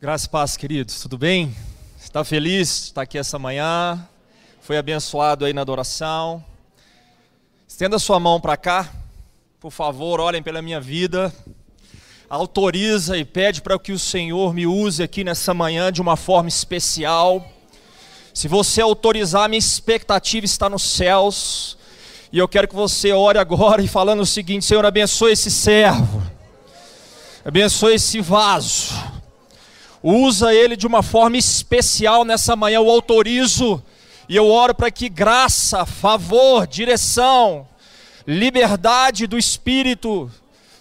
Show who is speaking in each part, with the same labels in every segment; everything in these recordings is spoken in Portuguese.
Speaker 1: Graças e paz, queridos, tudo bem? Está feliz de estar aqui essa manhã? Foi abençoado aí na adoração? Estenda sua mão para cá, por favor, olhem pela minha vida. Autoriza e pede para que o Senhor me use aqui nessa manhã de uma forma especial. Se você autorizar, minha expectativa está nos céus. E eu quero que você ore agora e falando o seguinte: Senhor, abençoe esse servo, abençoe esse vaso usa ele de uma forma especial nessa manhã. Eu autorizo e eu oro para que graça, favor, direção, liberdade do Espírito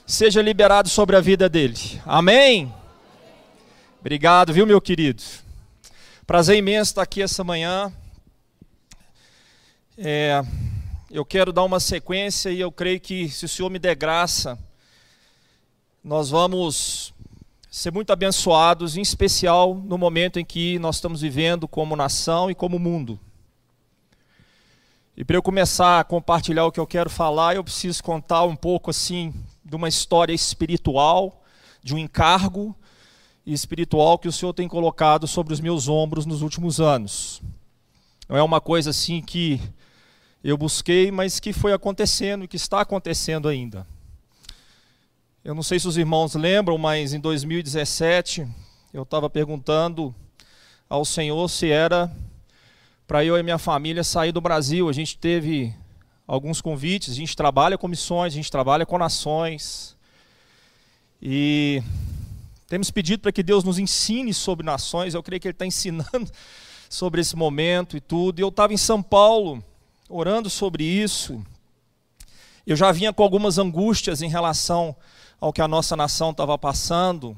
Speaker 1: seja liberado sobre a vida dele. Amém? Obrigado, viu, meu querido? Prazer imenso estar aqui essa manhã. É, eu quero dar uma sequência e eu creio que, se o Senhor me der graça, nós vamos ser muito abençoados, em especial no momento em que nós estamos vivendo como nação e como mundo. E para eu começar a compartilhar o que eu quero falar, eu preciso contar um pouco assim de uma história espiritual, de um encargo espiritual que o Senhor tem colocado sobre os meus ombros nos últimos anos. Não é uma coisa assim que eu busquei, mas que foi acontecendo e que está acontecendo ainda. Eu não sei se os irmãos lembram, mas em 2017 eu estava perguntando ao Senhor se era para eu e minha família sair do Brasil. A gente teve alguns convites, a gente trabalha com missões, a gente trabalha com nações. E temos pedido para que Deus nos ensine sobre nações. Eu creio que Ele está ensinando sobre esse momento e tudo. E eu estava em São Paulo orando sobre isso. Eu já vinha com algumas angústias em relação ao que a nossa nação estava passando.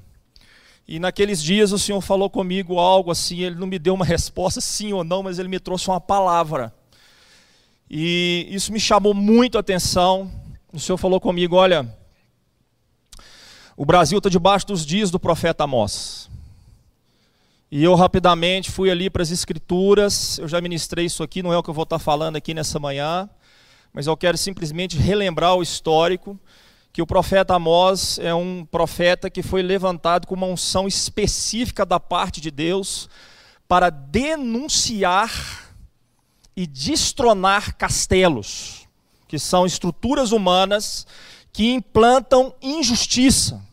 Speaker 1: E naqueles dias o Senhor falou comigo algo assim, ele não me deu uma resposta sim ou não, mas ele me trouxe uma palavra. E isso me chamou muito a atenção. O Senhor falou comigo: olha, o Brasil está debaixo dos dias do profeta Amós. E eu rapidamente fui ali para as escrituras, eu já ministrei isso aqui, não é o que eu vou estar falando aqui nessa manhã, mas eu quero simplesmente relembrar o histórico que o profeta Amós é um profeta que foi levantado com uma unção específica da parte de Deus para denunciar e destronar castelos, que são estruturas humanas que implantam injustiça.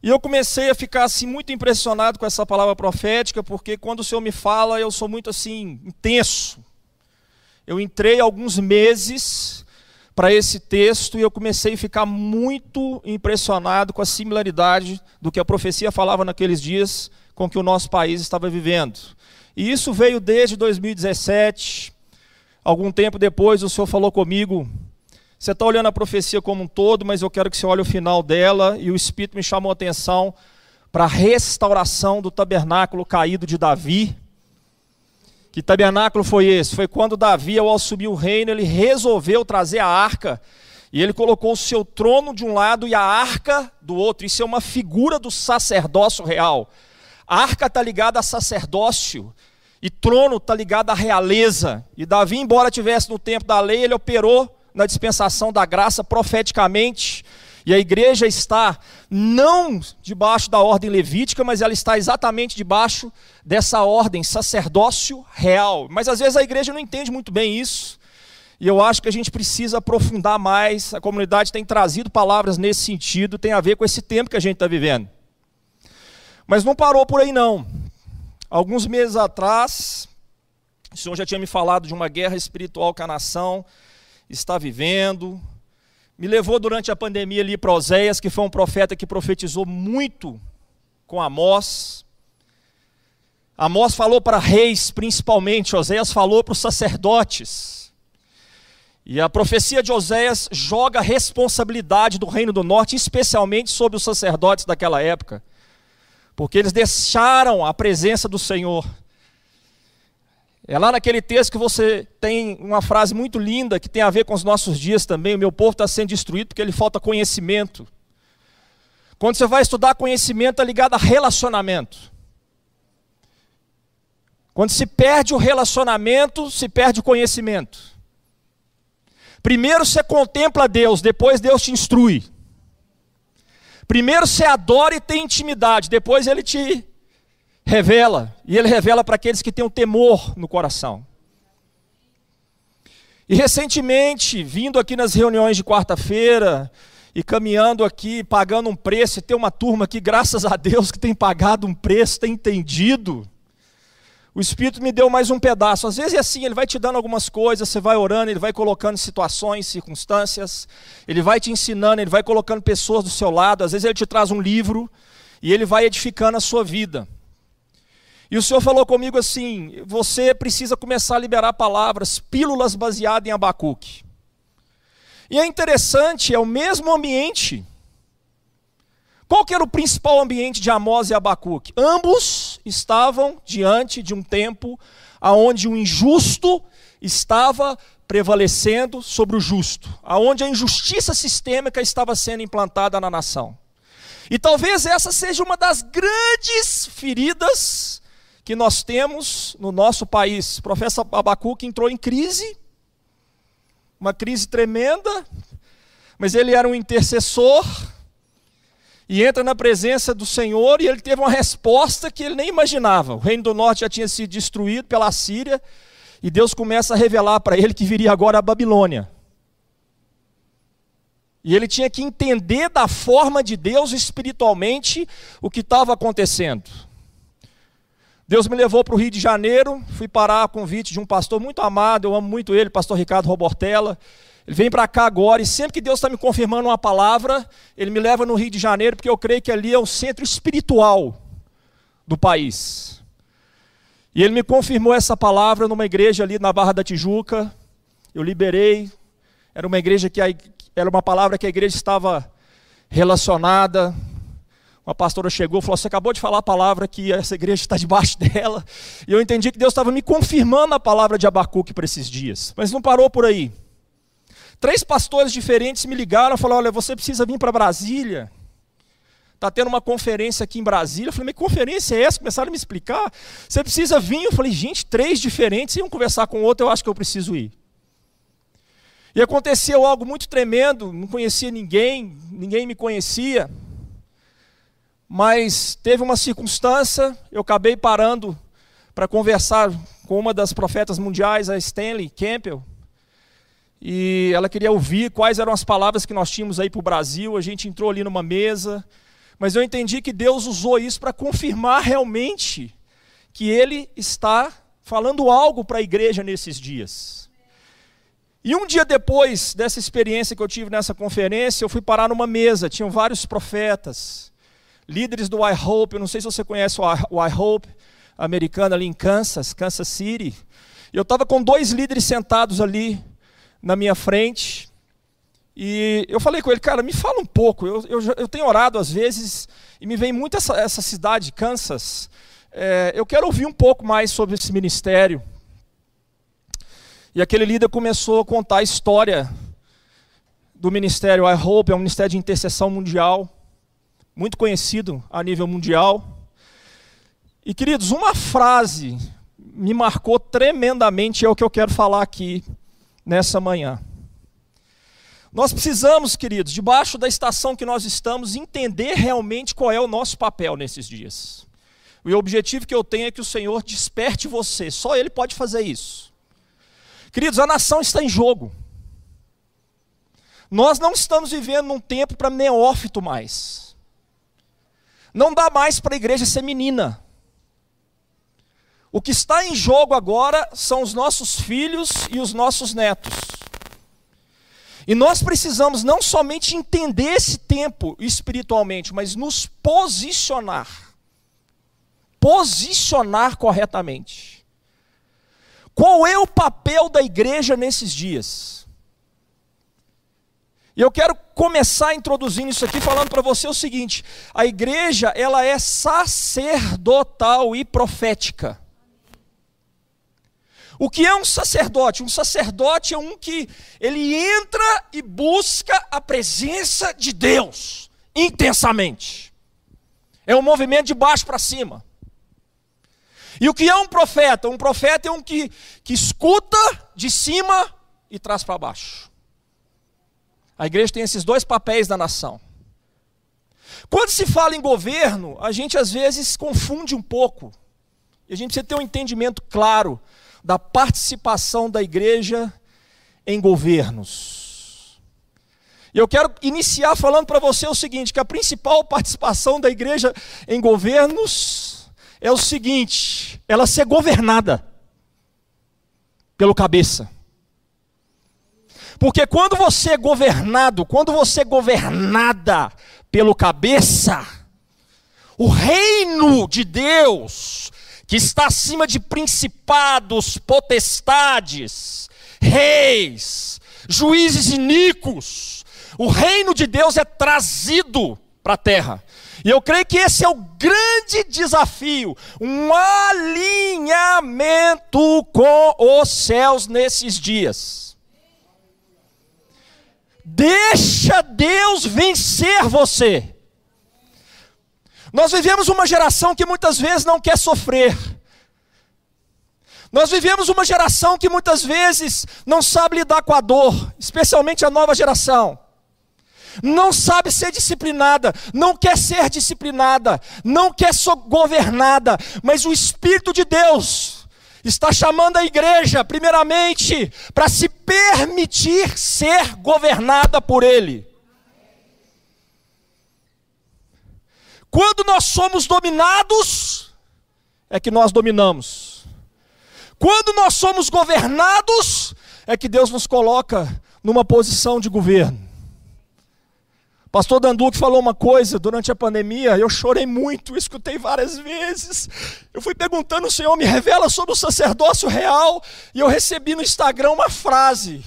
Speaker 1: E eu comecei a ficar assim muito impressionado com essa palavra profética, porque quando o Senhor me fala, eu sou muito assim intenso. Eu entrei alguns meses para esse texto e eu comecei a ficar muito impressionado com a similaridade do que a profecia falava naqueles dias com o que o nosso país estava vivendo. E isso veio desde 2017. Algum tempo depois, o Senhor falou comigo. Você está olhando a profecia como um todo, mas eu quero que você olhe o final dela. E o Espírito me chamou a atenção para a restauração do tabernáculo caído de Davi que tabernáculo foi esse? Foi quando Davi, ao assumir o reino, ele resolveu trazer a arca. E ele colocou o seu trono de um lado e a arca do outro. Isso é uma figura do sacerdócio real. A arca está ligada a sacerdócio. E trono está ligado à realeza. E Davi, embora tivesse no tempo da lei, ele operou na dispensação da graça profeticamente e a igreja está não debaixo da ordem levítica, mas ela está exatamente debaixo dessa ordem, sacerdócio real. Mas às vezes a igreja não entende muito bem isso. E eu acho que a gente precisa aprofundar mais. A comunidade tem trazido palavras nesse sentido, tem a ver com esse tempo que a gente está vivendo. Mas não parou por aí, não. Alguns meses atrás, o Senhor já tinha me falado de uma guerra espiritual que a nação está vivendo, me levou durante a pandemia ali para Oséias, que foi um profeta que profetizou muito com Amós. Amós falou para reis, principalmente, Oséias falou para os sacerdotes. E a profecia de Oséias joga a responsabilidade do reino do norte, especialmente sobre os sacerdotes daquela época, porque eles deixaram a presença do Senhor. É lá naquele texto que você tem uma frase muito linda que tem a ver com os nossos dias também. O meu povo está sendo destruído porque ele falta conhecimento. Quando você vai estudar conhecimento, é ligado a relacionamento. Quando se perde o relacionamento, se perde o conhecimento. Primeiro você contempla Deus, depois Deus te instrui. Primeiro você adora e tem intimidade, depois ele te revela. E ele revela para aqueles que têm o temor no coração. E recentemente, vindo aqui nas reuniões de quarta-feira, e caminhando aqui, pagando um preço, e tem uma turma aqui, graças a Deus, que tem pagado um preço, tem entendido. O Espírito me deu mais um pedaço. Às vezes é assim, ele vai te dando algumas coisas, você vai orando, ele vai colocando situações, circunstâncias, ele vai te ensinando, ele vai colocando pessoas do seu lado. Às vezes ele te traz um livro e ele vai edificando a sua vida. E o Senhor falou comigo assim: você precisa começar a liberar palavras, pílulas baseadas em Abacuque. E é interessante, é o mesmo ambiente. Qual que era o principal ambiente de Amós e Abacuque? Ambos estavam diante de um tempo aonde o injusto estava prevalecendo sobre o justo, aonde a injustiça sistêmica estava sendo implantada na nação. E talvez essa seja uma das grandes feridas que nós temos no nosso país. O professor Abacuque entrou em crise, uma crise tremenda, mas ele era um intercessor, e entra na presença do Senhor, e ele teve uma resposta que ele nem imaginava. O reino do norte já tinha sido destruído pela Síria, e Deus começa a revelar para ele que viria agora a Babilônia. E ele tinha que entender da forma de Deus espiritualmente o que estava acontecendo. Deus me levou para o Rio de Janeiro, fui parar a convite de um pastor muito amado, eu amo muito ele, pastor Ricardo Robortella. Ele vem para cá agora e sempre que Deus está me confirmando uma palavra, ele me leva no Rio de Janeiro, porque eu creio que ali é o centro espiritual do país. E ele me confirmou essa palavra numa igreja ali na Barra da Tijuca. Eu liberei. Era uma igreja que a, era uma palavra que a igreja estava relacionada, uma pastora chegou e falou: Você acabou de falar a palavra que essa igreja está debaixo dela. E eu entendi que Deus estava me confirmando a palavra de Abacuque para esses dias. Mas não parou por aí. Três pastores diferentes me ligaram e falaram: Olha, você precisa vir para Brasília. Está tendo uma conferência aqui em Brasília. Eu falei, mas que conferência é essa? Começaram a me explicar. Você precisa vir. Eu falei, gente, três diferentes, iam conversar com outro, eu acho que eu preciso ir. E aconteceu algo muito tremendo, não conhecia ninguém, ninguém me conhecia. Mas teve uma circunstância, eu acabei parando para conversar com uma das profetas mundiais, a Stanley Campbell. E ela queria ouvir quais eram as palavras que nós tínhamos aí para o Brasil. A gente entrou ali numa mesa. Mas eu entendi que Deus usou isso para confirmar realmente que Ele está falando algo para a igreja nesses dias. E um dia depois dessa experiência que eu tive nessa conferência, eu fui parar numa mesa, tinham vários profetas líderes do I Hope, eu não sei se você conhece o I Hope americano ali em Kansas, Kansas City. Eu estava com dois líderes sentados ali na minha frente. E eu falei com ele, cara, me fala um pouco. Eu, eu, eu tenho orado às vezes e me vem muito essa, essa cidade, Kansas. É, eu quero ouvir um pouco mais sobre esse ministério. E aquele líder começou a contar a história do ministério I Hope, é um ministério de intercessão mundial muito conhecido a nível mundial. E queridos, uma frase me marcou tremendamente, é o que eu quero falar aqui nessa manhã. Nós precisamos, queridos, debaixo da estação que nós estamos, entender realmente qual é o nosso papel nesses dias. O objetivo que eu tenho é que o Senhor desperte você, só Ele pode fazer isso. Queridos, a nação está em jogo. Nós não estamos vivendo num tempo para neófito mais. Não dá mais para a igreja ser menina. O que está em jogo agora são os nossos filhos e os nossos netos. E nós precisamos não somente entender esse tempo espiritualmente, mas nos posicionar. Posicionar corretamente. Qual é o papel da igreja nesses dias? E eu quero começar introduzindo isso aqui falando para você o seguinte: a igreja, ela é sacerdotal e profética. O que é um sacerdote? Um sacerdote é um que ele entra e busca a presença de Deus intensamente. É um movimento de baixo para cima. E o que é um profeta? Um profeta é um que, que escuta de cima e traz para baixo. A igreja tem esses dois papéis da nação. Quando se fala em governo, a gente às vezes confunde um pouco. E a gente precisa ter um entendimento claro da participação da igreja em governos. E eu quero iniciar falando para você o seguinte: que a principal participação da igreja em governos é o seguinte: ela ser governada pelo cabeça. Porque quando você é governado, quando você é governada pelo cabeça, o reino de Deus, que está acima de principados, potestades, reis, juízes iníquos, o reino de Deus é trazido para a terra. E eu creio que esse é o grande desafio, um alinhamento com os céus nesses dias. Deixa Deus vencer você. Nós vivemos uma geração que muitas vezes não quer sofrer. Nós vivemos uma geração que muitas vezes não sabe lidar com a dor, especialmente a nova geração. Não sabe ser disciplinada, não quer ser disciplinada, não quer ser governada, mas o Espírito de Deus está chamando a igreja, primeiramente, para se permitir ser governada por Ele. Quando nós somos dominados, é que nós dominamos. Quando nós somos governados, é que Deus nos coloca numa posição de governo. Pastor Danduque falou uma coisa durante a pandemia, eu chorei muito, escutei várias vezes. Eu fui perguntando, o Senhor me revela sobre o sacerdócio real, e eu recebi no Instagram uma frase.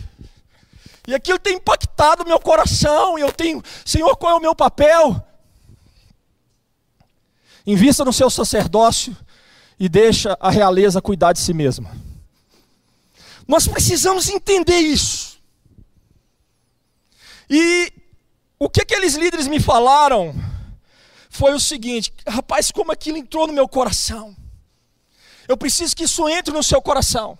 Speaker 1: E aquilo tem impactado meu coração, e eu tenho, Senhor, qual é o meu papel? Invista no seu sacerdócio e deixa a realeza cuidar de si mesma. Nós precisamos entender isso. E o que aqueles líderes me falaram foi o seguinte: rapaz, como aquilo entrou no meu coração. Eu preciso que isso entre no seu coração.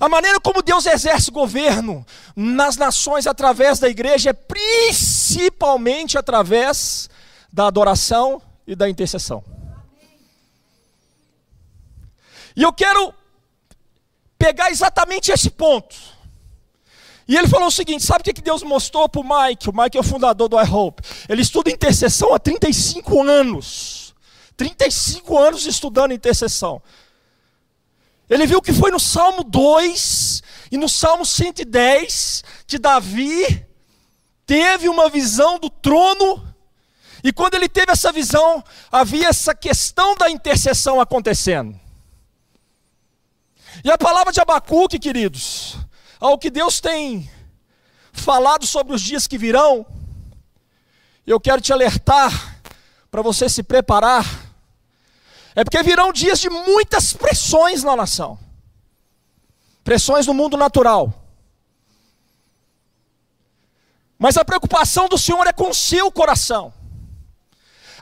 Speaker 1: A maneira como Deus exerce governo nas nações através da igreja é principalmente através da adoração e da intercessão. E eu quero pegar exatamente esse ponto e ele falou o seguinte: sabe o que Deus mostrou para o Mike? O Mike é o fundador do iHope. Ele estuda intercessão há 35 anos. 35 anos estudando intercessão. Ele viu que foi no Salmo 2 e no Salmo 110 que Davi teve uma visão do trono. E quando ele teve essa visão, havia essa questão da intercessão acontecendo. E a palavra de Abacuque, queridos, ao que Deus tem falado sobre os dias que virão, eu quero te alertar para você se preparar. É porque virão dias de muitas pressões na nação. Pressões no mundo natural. Mas a preocupação do Senhor é com o seu coração.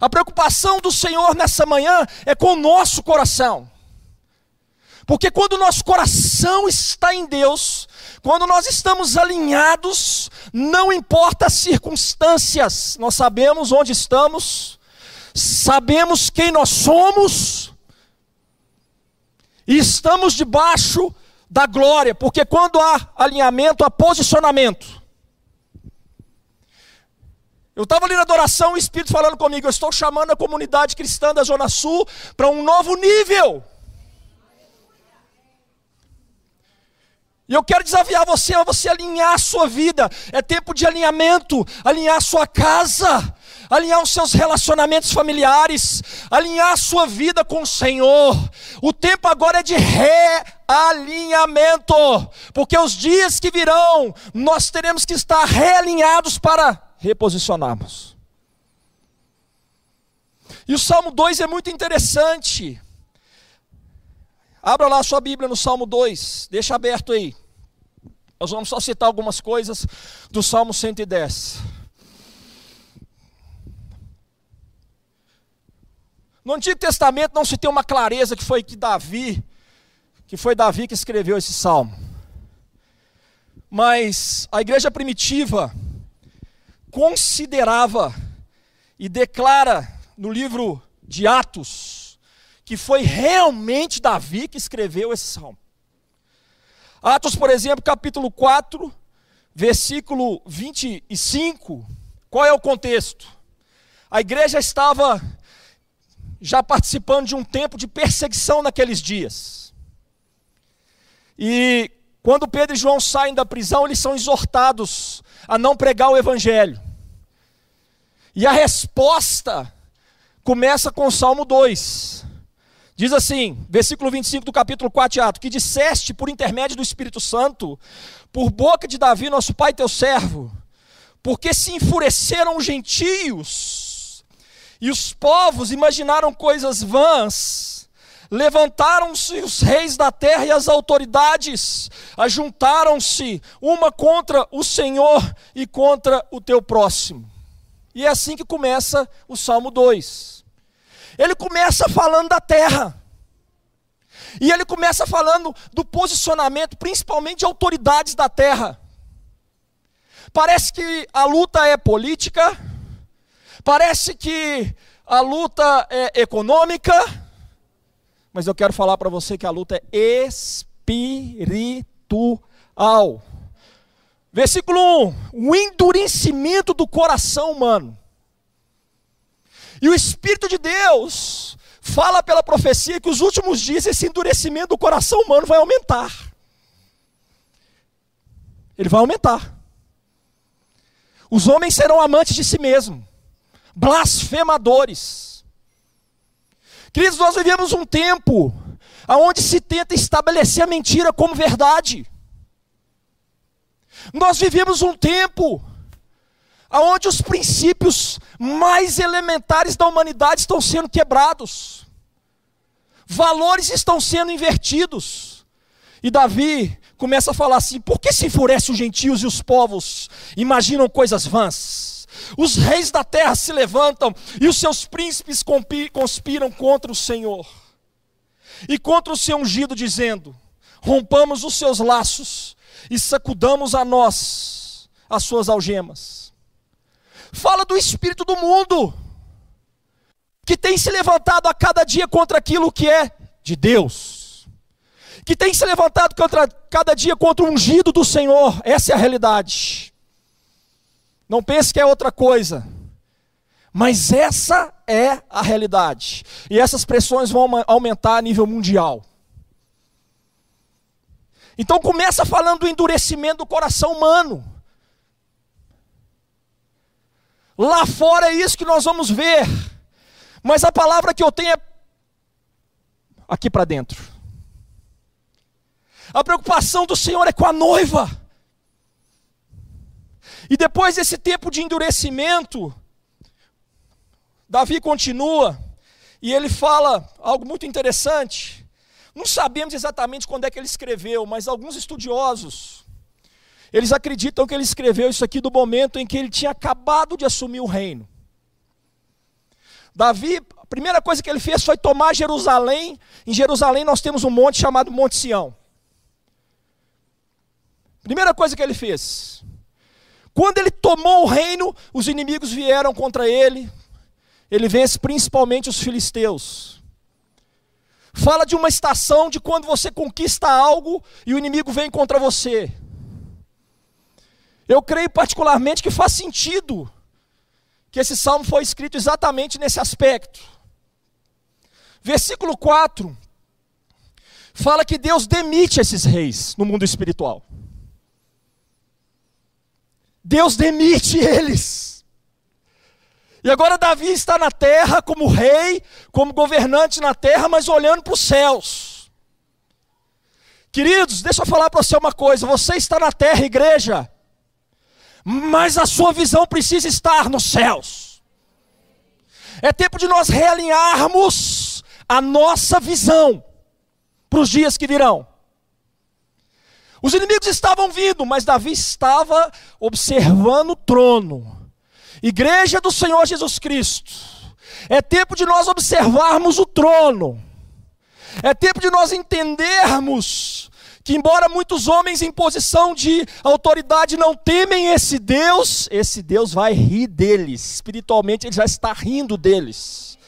Speaker 1: A preocupação do Senhor nessa manhã é com o nosso coração. Porque quando o nosso coração está em Deus, quando nós estamos alinhados, não importa as circunstâncias, nós sabemos onde estamos, sabemos quem nós somos, e estamos debaixo da glória, porque quando há alinhamento, há posicionamento. Eu estava ali na adoração, o Espírito falando comigo, eu estou chamando a comunidade cristã da Zona Sul para um novo nível. E eu quero desafiar você a você alinhar a sua vida. É tempo de alinhamento, alinhar a sua casa, alinhar os seus relacionamentos familiares, alinhar a sua vida com o Senhor. O tempo agora é de realinhamento, porque os dias que virão, nós teremos que estar realinhados para reposicionarmos. E o Salmo 2 é muito interessante. Abra lá a sua Bíblia no Salmo 2, deixa aberto aí. Nós vamos só citar algumas coisas do Salmo 110. No Antigo Testamento não se tem uma clareza que foi que Davi, que foi Davi que escreveu esse salmo. Mas a igreja primitiva considerava e declara no livro de Atos que foi realmente Davi que escreveu esse salmo. Atos, por exemplo, capítulo 4, versículo 25. Qual é o contexto? A igreja estava já participando de um tempo de perseguição naqueles dias. E quando Pedro e João saem da prisão, eles são exortados a não pregar o evangelho. E a resposta começa com o Salmo 2. Diz assim, versículo 25 do capítulo 4 de Atos: Que disseste por intermédio do Espírito Santo, por boca de Davi, nosso pai, teu servo, porque se enfureceram os gentios, e os povos imaginaram coisas vãs, levantaram-se os reis da terra e as autoridades, ajuntaram-se uma contra o Senhor e contra o teu próximo. E é assim que começa o Salmo 2. Ele começa falando da terra. E ele começa falando do posicionamento, principalmente de autoridades da terra. Parece que a luta é política, parece que a luta é econômica, mas eu quero falar para você que a luta é espiritual. Versículo 1: o endurecimento do coração humano. E o Espírito de Deus fala pela profecia que os últimos dias esse endurecimento do coração humano vai aumentar. Ele vai aumentar. Os homens serão amantes de si mesmos, blasfemadores. Queridos, nós vivemos um tempo onde se tenta estabelecer a mentira como verdade. Nós vivemos um tempo onde os princípios mais elementares da humanidade estão sendo quebrados, valores estão sendo invertidos. E Davi começa a falar assim: por que se enfurecem os gentios e os povos imaginam coisas vãs? Os reis da terra se levantam e os seus príncipes conspiram contra o Senhor e contra o seu ungido, dizendo: rompamos os seus laços e sacudamos a nós as suas algemas fala do espírito do mundo, que tem se levantado a cada dia contra aquilo que é de Deus, que tem se levantado contra cada dia contra o ungido do Senhor, essa é a realidade. Não pense que é outra coisa, mas essa é a realidade, e essas pressões vão aumentar a nível mundial. Então começa falando do endurecimento do coração humano. Lá fora é isso que nós vamos ver. Mas a palavra que eu tenho é aqui para dentro. A preocupação do Senhor é com a noiva. E depois desse tempo de endurecimento, Davi continua e ele fala algo muito interessante. Não sabemos exatamente quando é que ele escreveu, mas alguns estudiosos eles acreditam que ele escreveu isso aqui do momento em que ele tinha acabado de assumir o reino. Davi, a primeira coisa que ele fez foi tomar Jerusalém. Em Jerusalém nós temos um monte chamado Monte Sião. Primeira coisa que ele fez. Quando ele tomou o reino, os inimigos vieram contra ele. Ele vence principalmente os filisteus. Fala de uma estação de quando você conquista algo e o inimigo vem contra você. Eu creio particularmente que faz sentido que esse salmo foi escrito exatamente nesse aspecto. Versículo 4 fala que Deus demite esses reis no mundo espiritual. Deus demite eles. E agora Davi está na terra como rei, como governante na terra, mas olhando para os céus. Queridos, deixa eu falar para você uma coisa: você está na terra, igreja, mas a sua visão precisa estar nos céus. É tempo de nós realinharmos a nossa visão para os dias que virão. Os inimigos estavam vindo, mas Davi estava observando o trono. Igreja do Senhor Jesus Cristo. É tempo de nós observarmos o trono. É tempo de nós entendermos
Speaker 2: que, embora muitos homens em posição de autoridade não temem esse Deus, esse Deus vai rir deles, espiritualmente ele já está rindo deles.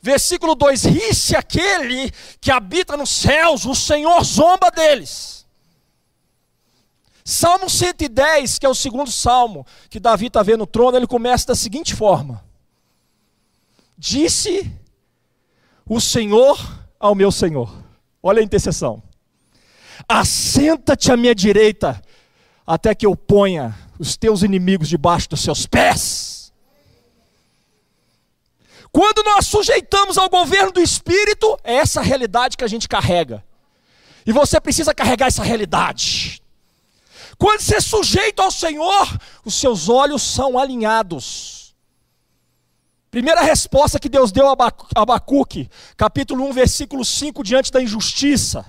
Speaker 2: Versículo 2: Ri-se aquele que habita nos céus, o Senhor zomba deles. Salmo 110, que é o segundo salmo que Davi está vendo no trono, ele começa da seguinte forma: Disse o Senhor ao meu Senhor. Olha a intercessão. Assenta-te à minha direita, até que eu ponha os teus inimigos debaixo dos seus pés. Quando nós sujeitamos ao governo do Espírito, é essa realidade que a gente carrega. E você precisa carregar essa realidade. Quando você é sujeito ao Senhor, os seus olhos são alinhados. Primeira resposta que Deus deu a Abacuque, capítulo 1, versículo 5, diante da injustiça.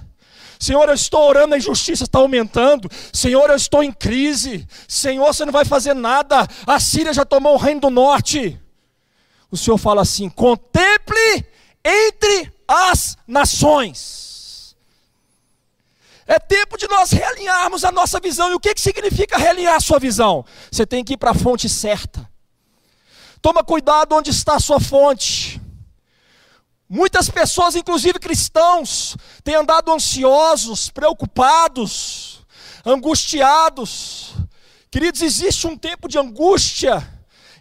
Speaker 2: Senhor, eu estou orando, a injustiça está aumentando. Senhor, eu estou em crise. Senhor, você não vai fazer nada. A Síria já tomou o reino do norte. O Senhor fala assim: contemple entre as nações. É tempo de nós realinharmos a nossa visão. E o que, que significa realinhar a sua visão? Você tem que ir para a fonte certa. Toma cuidado onde está a sua fonte. Muitas pessoas, inclusive cristãos, têm andado ansiosos, preocupados, angustiados. Queridos, existe um tempo de angústia,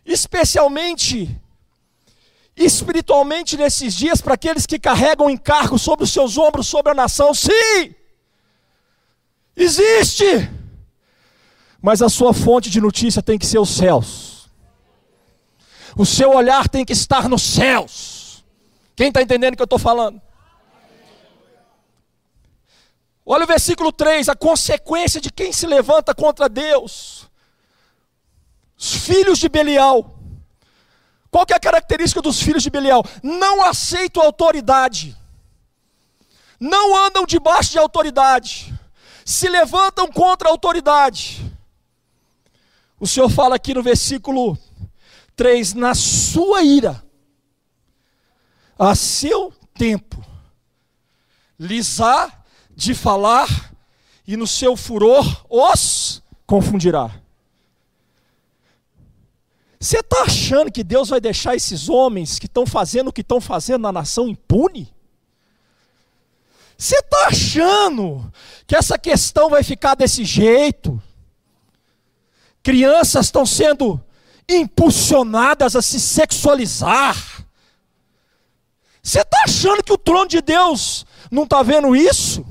Speaker 2: especialmente espiritualmente nesses dias para aqueles que carregam encargo sobre os seus ombros, sobre a nação. Sim! Existe! Mas a sua fonte de notícia tem que ser os céus. O seu olhar tem que estar nos céus. Quem está entendendo o que eu estou falando? Olha o versículo 3, a consequência de quem se levanta contra Deus. Os filhos de Belial. Qual é a característica dos filhos de Belial? Não aceitam autoridade. Não andam debaixo de autoridade. Se levantam contra a autoridade. O Senhor fala aqui no versículo 3: na sua ira a seu tempo, lhes há de falar, e no seu furor os confundirá. Você está achando que Deus vai deixar esses homens que estão fazendo o que estão fazendo na nação impune? Você está achando que essa questão vai ficar desse jeito? Crianças estão sendo impulsionadas a se sexualizar. Você está achando que o trono de Deus não está vendo isso?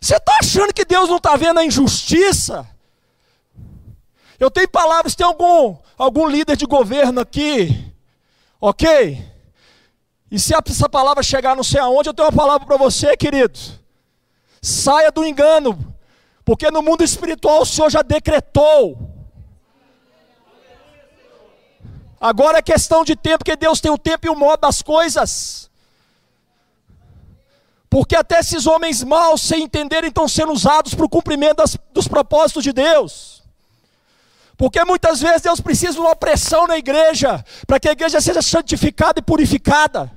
Speaker 2: Você está achando que Deus não está vendo a injustiça? Eu tenho palavras, tem algum, algum líder de governo aqui, ok? E se essa palavra chegar não sei aonde, eu tenho uma palavra para você, querido. Saia do engano, porque no mundo espiritual o Senhor já decretou Agora é questão de tempo, porque Deus tem o tempo e o modo das coisas. Porque até esses homens maus, sem entenderem, estão sendo usados para o cumprimento das, dos propósitos de Deus. Porque muitas vezes Deus precisa de uma pressão na igreja, para que a igreja seja santificada e purificada.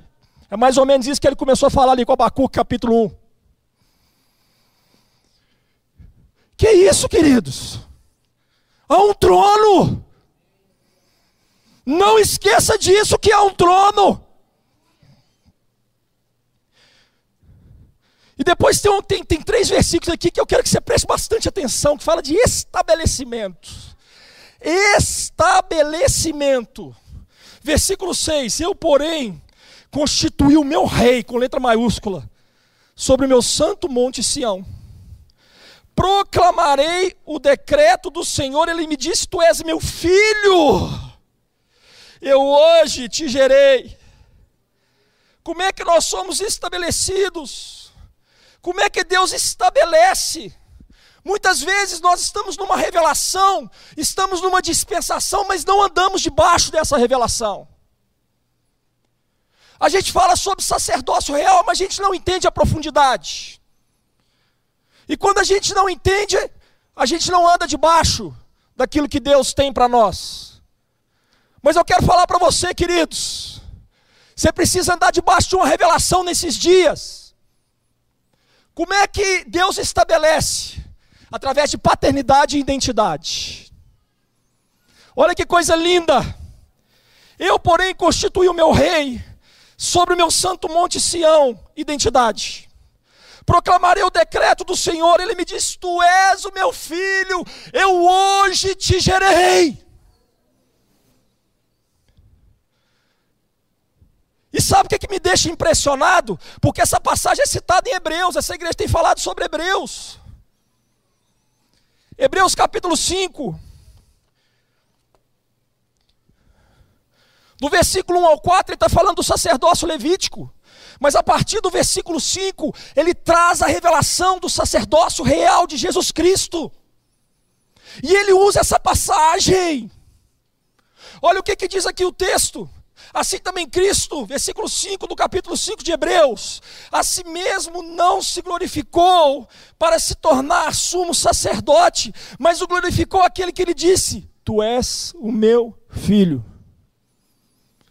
Speaker 2: É mais ou menos isso que ele começou a falar ali com Abacuque, capítulo 1. Que isso, queridos? Há um trono. Não esqueça disso que é um trono. E depois tem, um, tem, tem três versículos aqui que eu quero que você preste bastante atenção, que fala de estabelecimento. Estabelecimento. Versículo 6: Eu, porém, constituí o meu rei, com letra maiúscula, sobre o meu santo monte Sião. Proclamarei o decreto do Senhor, ele me disse: Tu és meu filho eu hoje te gerei. Como é que nós somos estabelecidos? Como é que Deus estabelece? Muitas vezes nós estamos numa revelação, estamos numa dispensação, mas não andamos debaixo dessa revelação. A gente fala sobre sacerdócio real, mas a gente não entende a profundidade. E quando a gente não entende, a gente não anda debaixo daquilo que Deus tem para nós. Mas eu quero falar para você, queridos, você precisa andar debaixo de uma revelação nesses dias. Como é que Deus estabelece? Através de paternidade e identidade. Olha que coisa linda! Eu, porém, constituí o meu rei sobre o meu santo monte Sião, identidade proclamarei o decreto do Senhor. Ele me diz: Tu és o meu filho, eu hoje te gerei. E sabe o que, é que me deixa impressionado? Porque essa passagem é citada em Hebreus, essa igreja tem falado sobre Hebreus. Hebreus capítulo 5. Do versículo 1 ao 4, ele está falando do sacerdócio levítico. Mas a partir do versículo 5, ele traz a revelação do sacerdócio real de Jesus Cristo. E ele usa essa passagem. Olha o que, que diz aqui o texto. Assim também Cristo, versículo 5 do capítulo 5 de Hebreus, a si mesmo não se glorificou para se tornar sumo sacerdote, mas o glorificou aquele que lhe disse: Tu és o meu filho,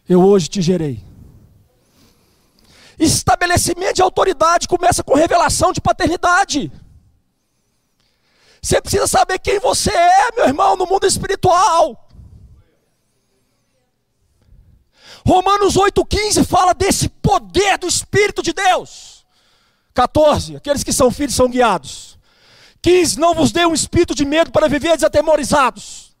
Speaker 2: eu hoje te gerei. Estabelecimento de autoridade começa com revelação de paternidade. Você precisa saber quem você é, meu irmão, no mundo espiritual. Romanos 8,15 fala desse poder do Espírito de Deus. 14, aqueles que são filhos são guiados. 15, não vos dei um espírito de medo para viver desatemorizados,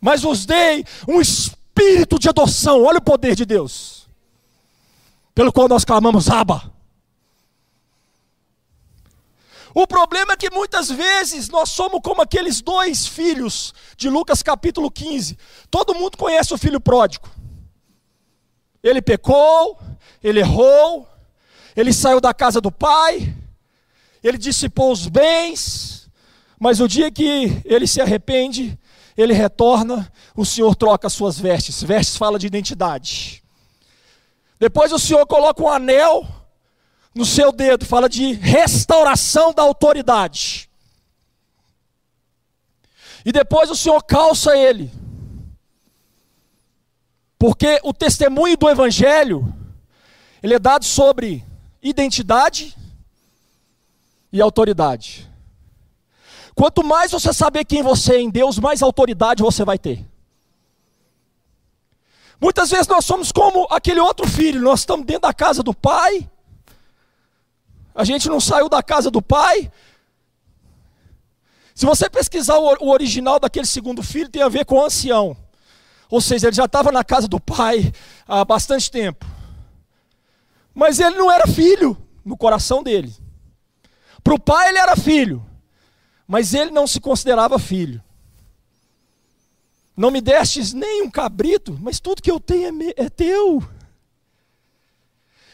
Speaker 2: mas vos dei um espírito de adoção. Olha o poder de Deus pelo qual nós clamamos Abba. O problema é que muitas vezes nós somos como aqueles dois filhos de Lucas capítulo 15. Todo mundo conhece o filho pródigo. Ele pecou, ele errou, ele saiu da casa do pai, ele dissipou os bens, mas o dia que ele se arrepende, ele retorna, o Senhor troca suas vestes. Vestes fala de identidade. Depois o Senhor coloca um anel no seu dedo, fala de restauração da autoridade. E depois o Senhor calça ele. Porque o testemunho do evangelho ele é dado sobre identidade e autoridade. Quanto mais você saber quem você é em Deus, mais autoridade você vai ter. Muitas vezes nós somos como aquele outro filho, nós estamos dentro da casa do pai, a gente não saiu da casa do pai. Se você pesquisar o original daquele segundo filho, tem a ver com ancião. Ou seja, ele já estava na casa do pai há bastante tempo. Mas ele não era filho no coração dele. Para o pai ele era filho, mas ele não se considerava filho. Não me destes nem um cabrito, mas tudo que eu tenho é, é teu.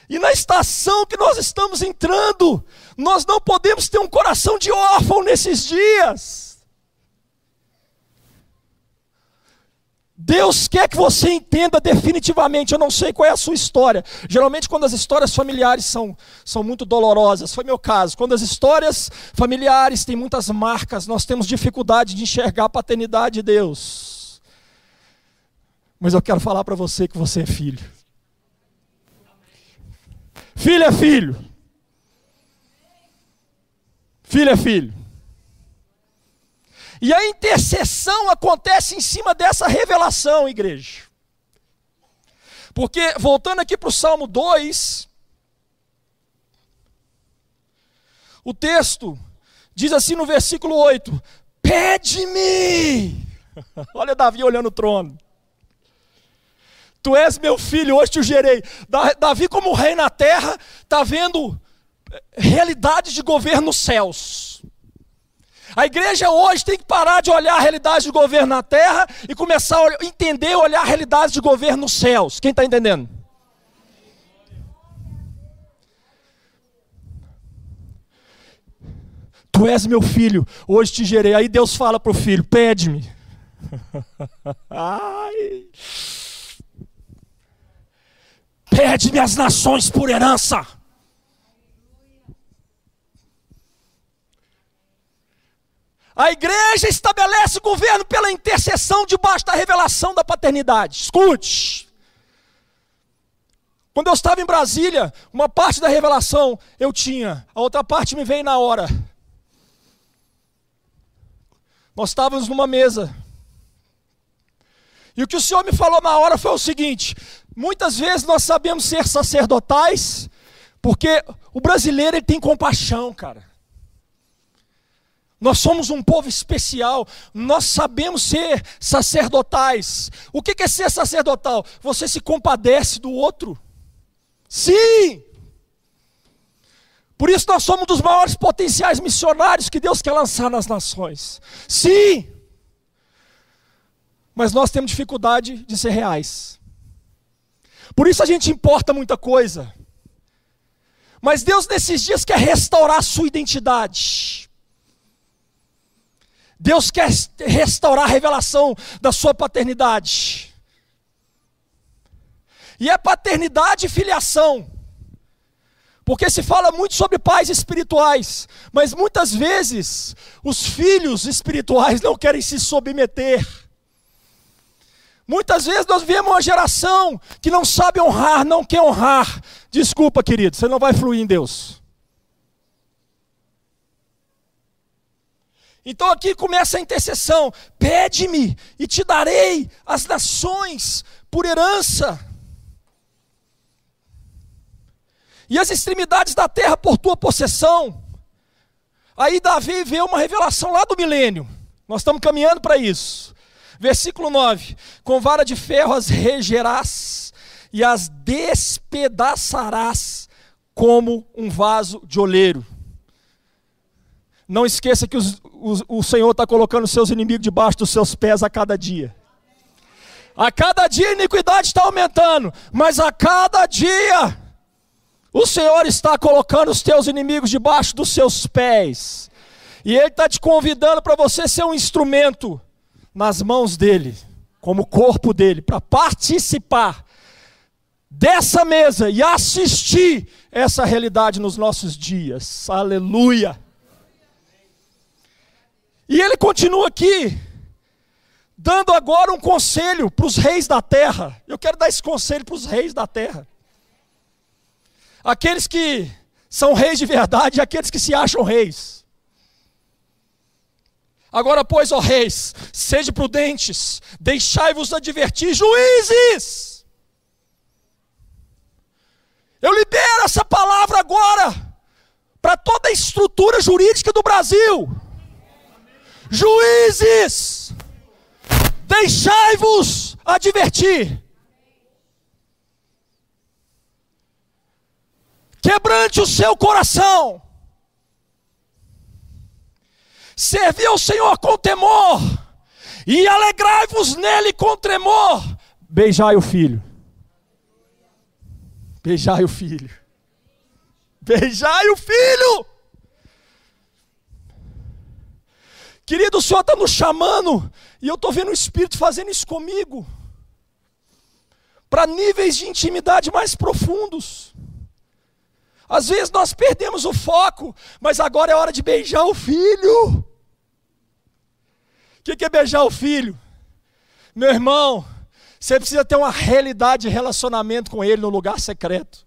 Speaker 2: E na estação que nós estamos entrando, nós não podemos ter um coração de órfão nesses dias. Deus quer que você entenda definitivamente. Eu não sei qual é a sua história. Geralmente, quando as histórias familiares são, são muito dolorosas, foi meu caso. Quando as histórias familiares têm muitas marcas, nós temos dificuldade de enxergar a paternidade de Deus. Mas eu quero falar para você que você é filho. Filho é filho. Filho é filho. E a intercessão acontece em cima dessa revelação, igreja. Porque, voltando aqui para o Salmo 2, o texto diz assim no versículo 8: Pede-me. Olha Davi olhando o trono. Tu és meu filho, hoje te gerei. Davi, como rei na terra, está vendo eh, realidades de governo nos céus. A igreja hoje tem que parar de olhar a realidade de governo na terra e começar a entender, olhar a realidade de governo nos céus. Quem está entendendo? Tu és meu filho, hoje te gerei. Aí Deus fala para o filho: pede-me. Pede-me as nações por herança. A igreja estabelece o governo pela intercessão debaixo da revelação da paternidade. Escute. Quando eu estava em Brasília, uma parte da revelação eu tinha, a outra parte me veio na hora. Nós estávamos numa mesa. E o que o Senhor me falou na hora foi o seguinte: muitas vezes nós sabemos ser sacerdotais, porque o brasileiro ele tem compaixão, cara. Nós somos um povo especial, nós sabemos ser sacerdotais. O que é ser sacerdotal? Você se compadece do outro. Sim! Por isso nós somos dos maiores potenciais missionários que Deus quer lançar nas nações. Sim! Mas nós temos dificuldade de ser reais. Por isso a gente importa muita coisa. Mas Deus nesses dias quer restaurar a sua identidade. Deus quer restaurar a revelação da sua paternidade. E é paternidade e filiação. Porque se fala muito sobre pais espirituais, mas muitas vezes os filhos espirituais não querem se submeter. Muitas vezes nós vemos uma geração que não sabe honrar, não quer honrar. Desculpa, querido, você não vai fluir em Deus. Então aqui começa a intercessão: pede-me e te darei as nações por herança e as extremidades da terra por tua possessão. Aí Davi vê uma revelação lá do milênio. Nós estamos caminhando para isso. Versículo 9: Com vara de ferro as regerás e as despedaçarás como um vaso de oleiro. Não esqueça que os, os, o Senhor está colocando seus inimigos debaixo dos seus pés a cada dia. A cada dia a iniquidade está aumentando, mas a cada dia o Senhor está colocando os teus inimigos debaixo dos seus pés. E Ele está te convidando para você ser um instrumento nas mãos dEle, como corpo dEle, para participar dessa mesa e assistir essa realidade nos nossos dias. Aleluia. E ele continua aqui, dando agora um conselho para os reis da terra. Eu quero dar esse conselho para os reis da terra aqueles que são reis de verdade e aqueles que se acham reis. Agora, pois, ó reis, sede prudentes, deixai-vos advertir, juízes. Eu libero essa palavra agora para toda a estrutura jurídica do Brasil. Juízes, deixai-vos advertir. quebrante o seu coração. Servi ao Senhor com temor, e alegrai-vos nele com tremor. Beijai o filho. Beijai o filho. Beijai o filho. Querido, o Senhor está nos chamando, e eu estou vendo o Espírito fazendo isso comigo, para níveis de intimidade mais profundos. Às vezes nós perdemos o foco, mas agora é hora de beijar o filho. O que é beijar o filho? Meu irmão, você precisa ter uma realidade de relacionamento com ele no lugar secreto.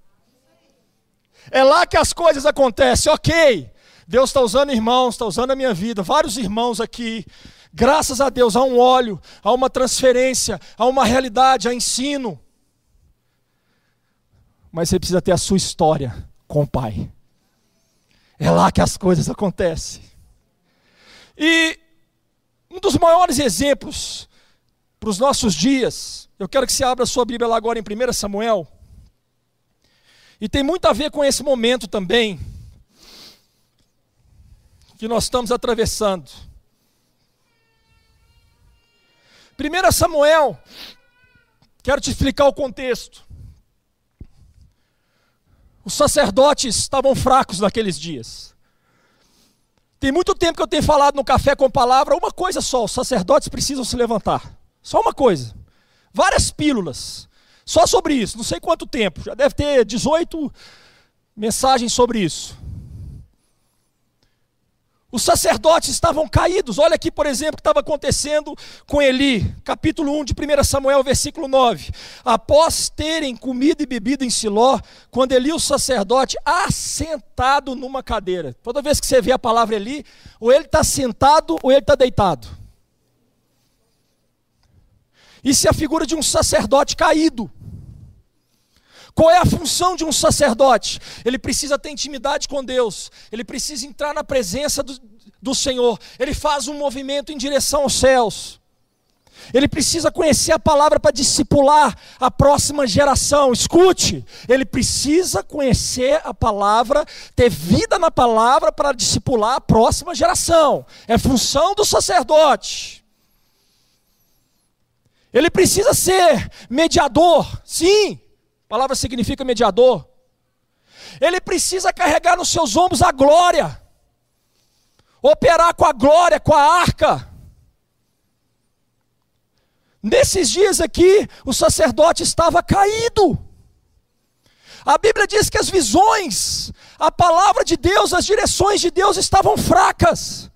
Speaker 2: É lá que as coisas acontecem, ok. Deus está usando irmãos, está usando a minha vida, vários irmãos aqui. Graças a Deus, há um óleo, há uma transferência, há uma realidade, há ensino. Mas você precisa ter a sua história com o Pai. É lá que as coisas acontecem. E um dos maiores exemplos para os nossos dias, eu quero que você abra sua Bíblia lá agora em 1 Samuel. E tem muito a ver com esse momento também que nós estamos atravessando. 1 Samuel, quero te explicar o contexto. Os sacerdotes estavam fracos naqueles dias. Tem muito tempo que eu tenho falado no café com palavra uma coisa só: os sacerdotes precisam se levantar. Só uma coisa. Várias pílulas. Só sobre isso. Não sei quanto tempo. Já deve ter 18 mensagens sobre isso. Os sacerdotes estavam caídos. Olha aqui, por exemplo, o que estava acontecendo com Eli, capítulo 1 de 1 Samuel, versículo 9. Após terem comido e bebido em Siló, quando Eli, o sacerdote, assentado numa cadeira. Toda vez que você vê a palavra Eli, ou ele está sentado ou ele está deitado. Isso é a figura de um sacerdote caído. Qual é a função de um sacerdote? Ele precisa ter intimidade com Deus, ele precisa entrar na presença do, do Senhor, ele faz um movimento em direção aos céus. Ele precisa conhecer a palavra para discipular a próxima geração. Escute, ele precisa conhecer a palavra, ter vida na palavra para discipular a próxima geração. É função do sacerdote. Ele precisa ser mediador, sim. A palavra significa mediador. Ele precisa carregar nos seus ombros a glória, operar com a glória, com a arca. Nesses dias aqui, o sacerdote estava caído. A Bíblia diz que as visões, a palavra de Deus, as direções de Deus estavam fracas.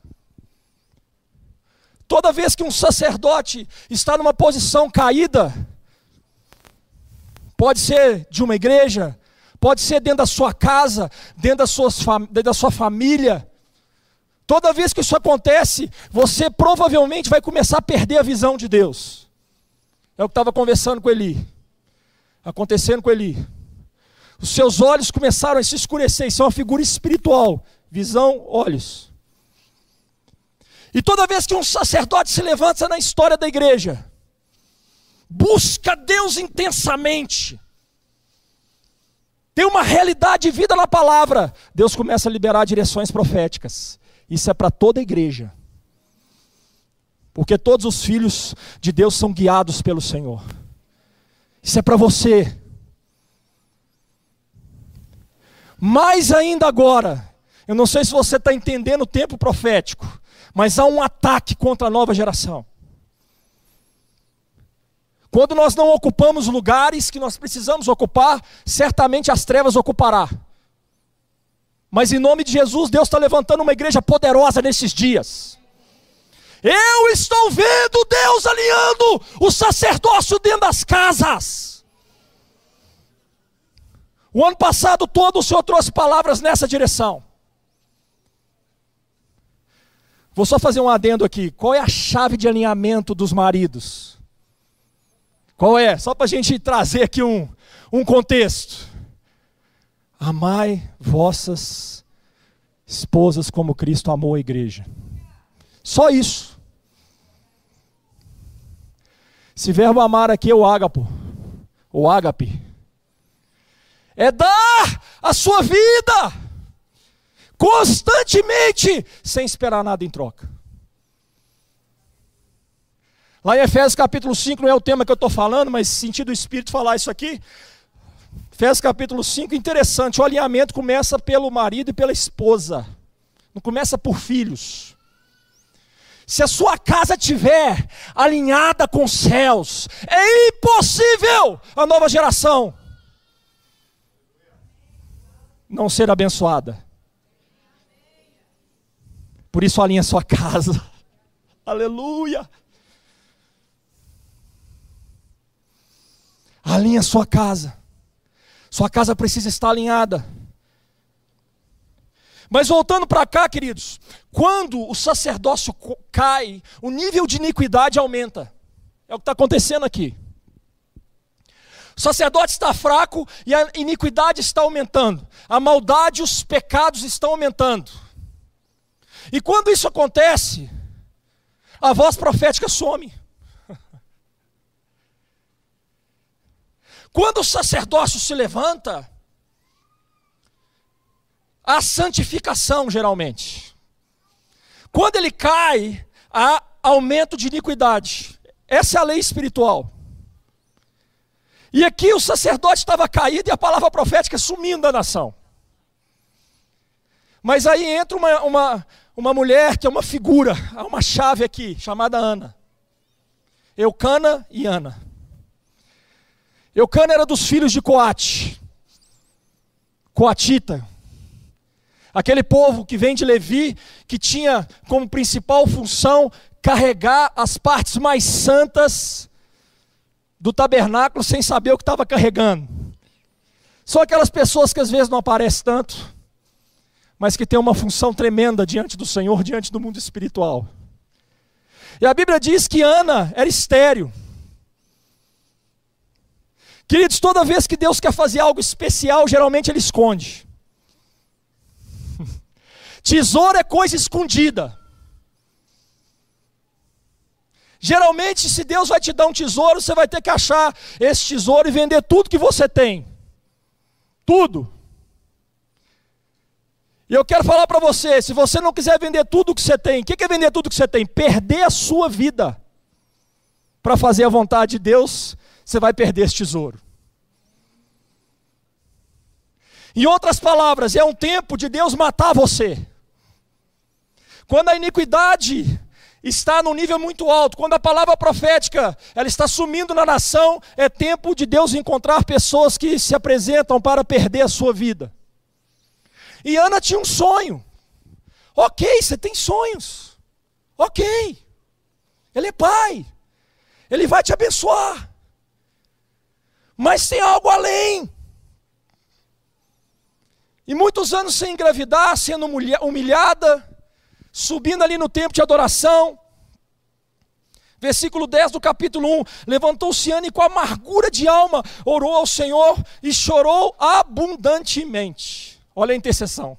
Speaker 2: Toda vez que um sacerdote está numa posição caída, pode ser de uma igreja, pode ser dentro da sua casa, dentro da, suas dentro da sua família. Toda vez que isso acontece, você provavelmente vai começar a perder a visão de Deus. É o que estava conversando com Eli, acontecendo com Eli. Os seus olhos começaram a se escurecer, isso é uma figura espiritual. Visão, olhos. E toda vez que um sacerdote se levanta na história da igreja, busca Deus intensamente, tem uma realidade de vida na palavra, Deus começa a liberar direções proféticas. Isso é para toda a igreja. Porque todos os filhos de Deus são guiados pelo Senhor. Isso é para você. Mais ainda agora, eu não sei se você está entendendo o tempo profético, mas há um ataque contra a nova geração. Quando nós não ocupamos lugares que nós precisamos ocupar, certamente as trevas ocupará. Mas em nome de Jesus, Deus está levantando uma igreja poderosa nesses dias. Eu estou vendo Deus alinhando o sacerdócio dentro das casas. O ano passado todo o Senhor trouxe palavras nessa direção. Vou só fazer um adendo aqui. Qual é a chave de alinhamento dos maridos? Qual é? Só para a gente trazer aqui um, um contexto. Amai vossas esposas como Cristo amou a igreja. Só isso. Esse verbo amar aqui é o ágapo, o ágape. É dar a sua vida constantemente, sem esperar nada em troca. Lá em Efésios capítulo 5, não é o tema que eu estou falando, mas sentido do Espírito falar isso aqui. Efésios capítulo 5, interessante, o alinhamento começa pelo marido e pela esposa, não começa por filhos. Se a sua casa tiver alinhada com os céus, é impossível a nova geração não ser abençoada. Por isso alinha sua casa. Aleluia. Alinha sua casa. Sua casa precisa estar alinhada. Mas voltando para cá, queridos, quando o sacerdócio cai, o nível de iniquidade aumenta. É o que está acontecendo aqui. O sacerdote está fraco e a iniquidade está aumentando. A maldade e os pecados estão aumentando. E quando isso acontece, a voz profética some. Quando o sacerdócio se levanta, há santificação geralmente. Quando ele cai, há aumento de iniquidade. Essa é a lei espiritual. E aqui o sacerdote estava caído e a palavra profética sumindo da nação. Mas aí entra uma, uma, uma mulher que é uma figura, há uma chave aqui, chamada Ana. Eucana e Ana. Eucana era dos filhos de Coate, Coatita. Aquele povo que vem de Levi, que tinha como principal função carregar as partes mais santas do tabernáculo sem saber o que estava carregando. São aquelas pessoas que às vezes não aparecem tanto, mas que têm uma função tremenda diante do Senhor, diante do mundo espiritual. E a Bíblia diz que Ana era estéreo. Queridos, toda vez que Deus quer fazer algo especial, geralmente Ele esconde. Tesouro é coisa escondida. Geralmente, se Deus vai te dar um tesouro, você vai ter que achar esse tesouro e vender tudo que você tem. Tudo. E eu quero falar para você: se você não quiser vender tudo que você tem, o que é vender tudo que você tem? Perder a sua vida para fazer a vontade de Deus, você vai perder esse tesouro. Em outras palavras, é um tempo de Deus matar você. Quando a iniquidade está num nível muito alto, quando a palavra profética ela está sumindo na nação, é tempo de Deus encontrar pessoas que se apresentam para perder a sua vida. E Ana tinha um sonho. Ok, você tem sonhos. Ok. Ele é pai. Ele vai te abençoar. Mas tem algo além. E muitos anos sem engravidar, sendo humilhada, subindo ali no templo de adoração. Versículo 10 do capítulo 1: Levantou-se Ana e com amargura de alma orou ao Senhor e chorou abundantemente. Olha a intercessão.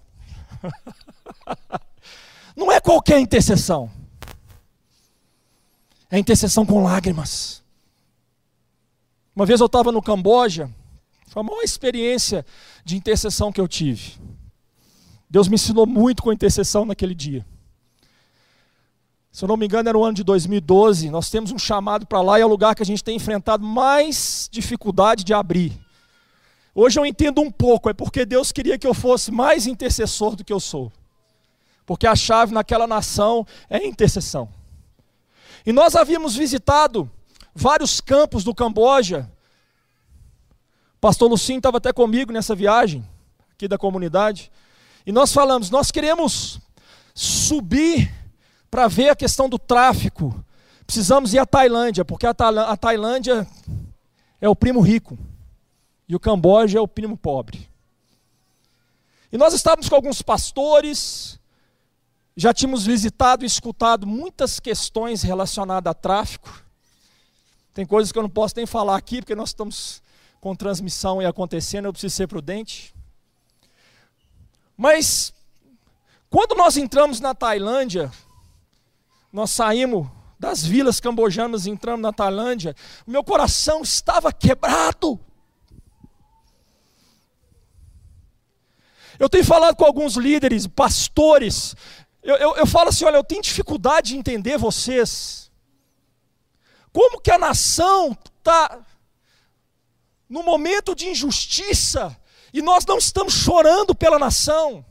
Speaker 2: Não é qualquer intercessão. É intercessão com lágrimas. Uma vez eu estava no Camboja, foi a maior experiência de intercessão que eu tive. Deus me ensinou muito com intercessão naquele dia. Se eu não me engano, era o ano de 2012. Nós temos um chamado para lá e é o lugar que a gente tem enfrentado mais dificuldade de abrir. Hoje eu entendo um pouco, é porque Deus queria que eu fosse mais intercessor do que eu sou. Porque a chave naquela nação é intercessão. E nós havíamos visitado vários campos do Camboja. pastor Lucinho estava até comigo nessa viagem, aqui da comunidade. E nós falamos, nós queremos subir para ver a questão do tráfico, precisamos ir à Tailândia, porque a, Tailândia é o primo rico e o Camboja é o primo pobre. E nós estávamos com alguns pastores, já tínhamos visitado e escutado muitas questões relacionadas a tráfico. Tem coisas que eu não posso nem falar aqui, porque nós estamos com transmissão e acontecendo, eu preciso ser prudente. Mas, quando nós entramos na Tailândia, nós saímos das vilas cambojanas entramos na Tailândia, meu coração estava quebrado. Eu tenho falado com alguns líderes, pastores, eu, eu, eu falo assim: olha, eu tenho dificuldade de entender vocês. Como que a nação está no momento de injustiça e nós não estamos chorando pela nação,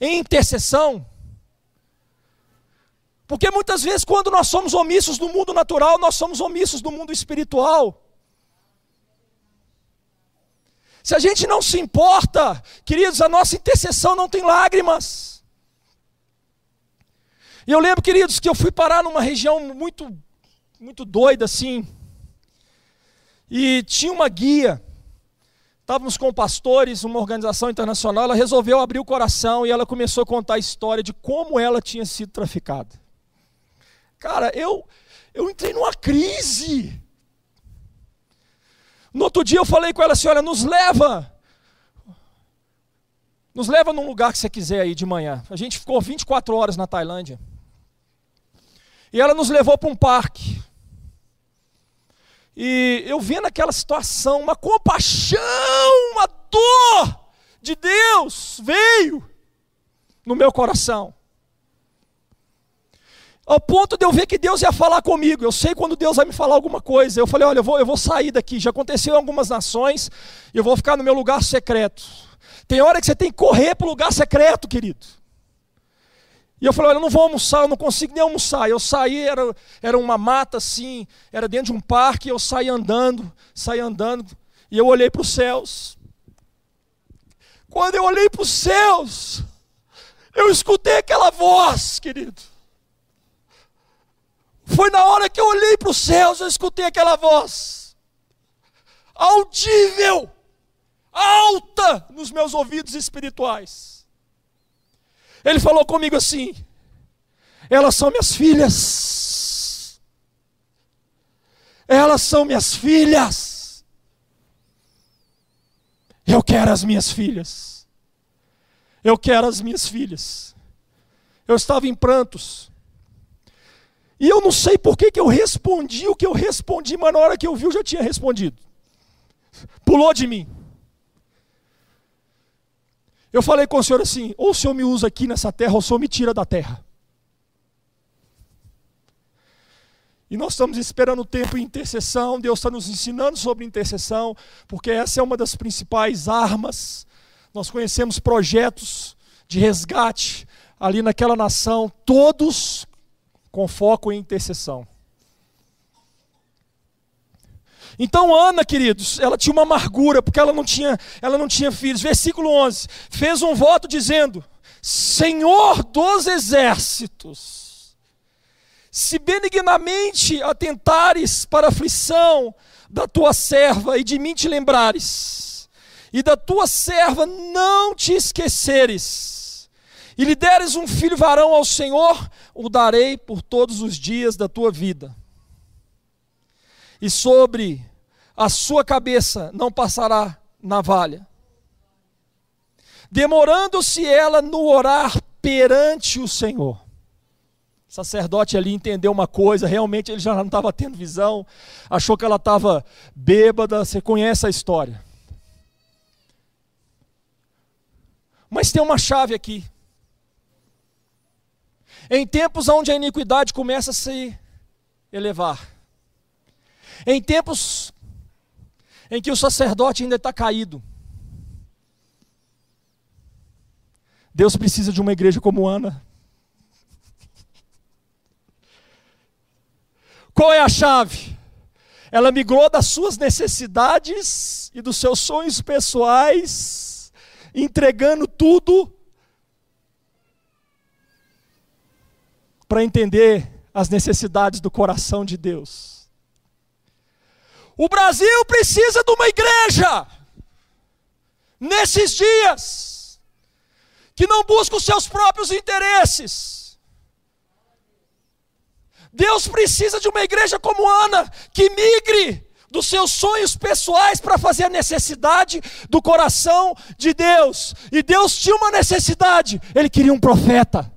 Speaker 2: em intercessão? Porque muitas vezes, quando nós somos omissos do mundo natural, nós somos omissos do mundo espiritual. Se a gente não se importa, queridos, a nossa intercessão não tem lágrimas. E eu lembro, queridos, que eu fui parar numa região muito, muito doida assim. E tinha uma guia. Estávamos com pastores, uma organização internacional. Ela resolveu abrir o coração e ela começou a contar a história de como ela tinha sido traficada. Cara, eu, eu entrei numa crise. No outro dia eu falei com ela assim: olha, nos leva. Nos leva num lugar que você quiser aí de manhã. A gente ficou 24 horas na Tailândia. E ela nos levou para um parque. E eu vendo aquela situação, uma compaixão, uma dor de Deus veio no meu coração. Ao ponto de eu ver que Deus ia falar comigo. Eu sei quando Deus vai me falar alguma coisa. Eu falei, olha, eu vou, eu vou sair daqui. Já aconteceu em algumas nações. Eu vou ficar no meu lugar secreto. Tem hora que você tem que correr para o lugar secreto, querido. E eu falei, olha, eu não vou almoçar, eu não consigo nem almoçar. Eu saí, era, era uma mata assim, era dentro de um parque, eu saí andando, saí andando, e eu olhei para os céus. Quando eu olhei para os céus, eu escutei aquela voz, querido. Foi na hora que eu olhei para os céus, eu escutei aquela voz. Audível, alta nos meus ouvidos espirituais. Ele falou comigo assim: Elas são minhas filhas. Elas são minhas filhas. Eu quero as minhas filhas. Eu quero as minhas filhas. Eu estava em prantos. E eu não sei por que, que eu respondi o que eu respondi, mas na hora que eu vi eu já tinha respondido. Pulou de mim. Eu falei com o Senhor assim: ou o Senhor me usa aqui nessa terra, ou o Senhor me tira da terra. E nós estamos esperando o tempo de intercessão, Deus está nos ensinando sobre intercessão, porque essa é uma das principais armas. Nós conhecemos projetos de resgate ali naquela nação, todos com foco em intercessão. Então Ana, queridos, ela tinha uma amargura porque ela não tinha, ela não tinha filhos. Versículo 11. Fez um voto dizendo: Senhor dos exércitos, se benignamente atentares para a aflição da tua serva e de mim te lembrares, e da tua serva não te esqueceres, e lhe deres um filho varão ao Senhor, o darei por todos os dias da tua vida. E sobre a sua cabeça não passará navalha. Demorando-se ela no orar perante o Senhor sacerdote ali entendeu uma coisa, realmente ele já não estava tendo visão, achou que ela estava bêbada, você conhece a história. Mas tem uma chave aqui. Em tempos onde a iniquidade começa a se elevar, em tempos em que o sacerdote ainda está caído, Deus precisa de uma igreja como Ana, Qual é a chave? Ela migrou das suas necessidades e dos seus sonhos pessoais, entregando tudo para entender as necessidades do coração de Deus. O Brasil precisa de uma igreja nesses dias que não busca os seus próprios interesses Deus precisa de uma igreja como Ana, que migre dos seus sonhos pessoais para fazer a necessidade do coração de Deus. E Deus tinha uma necessidade, ele queria um profeta.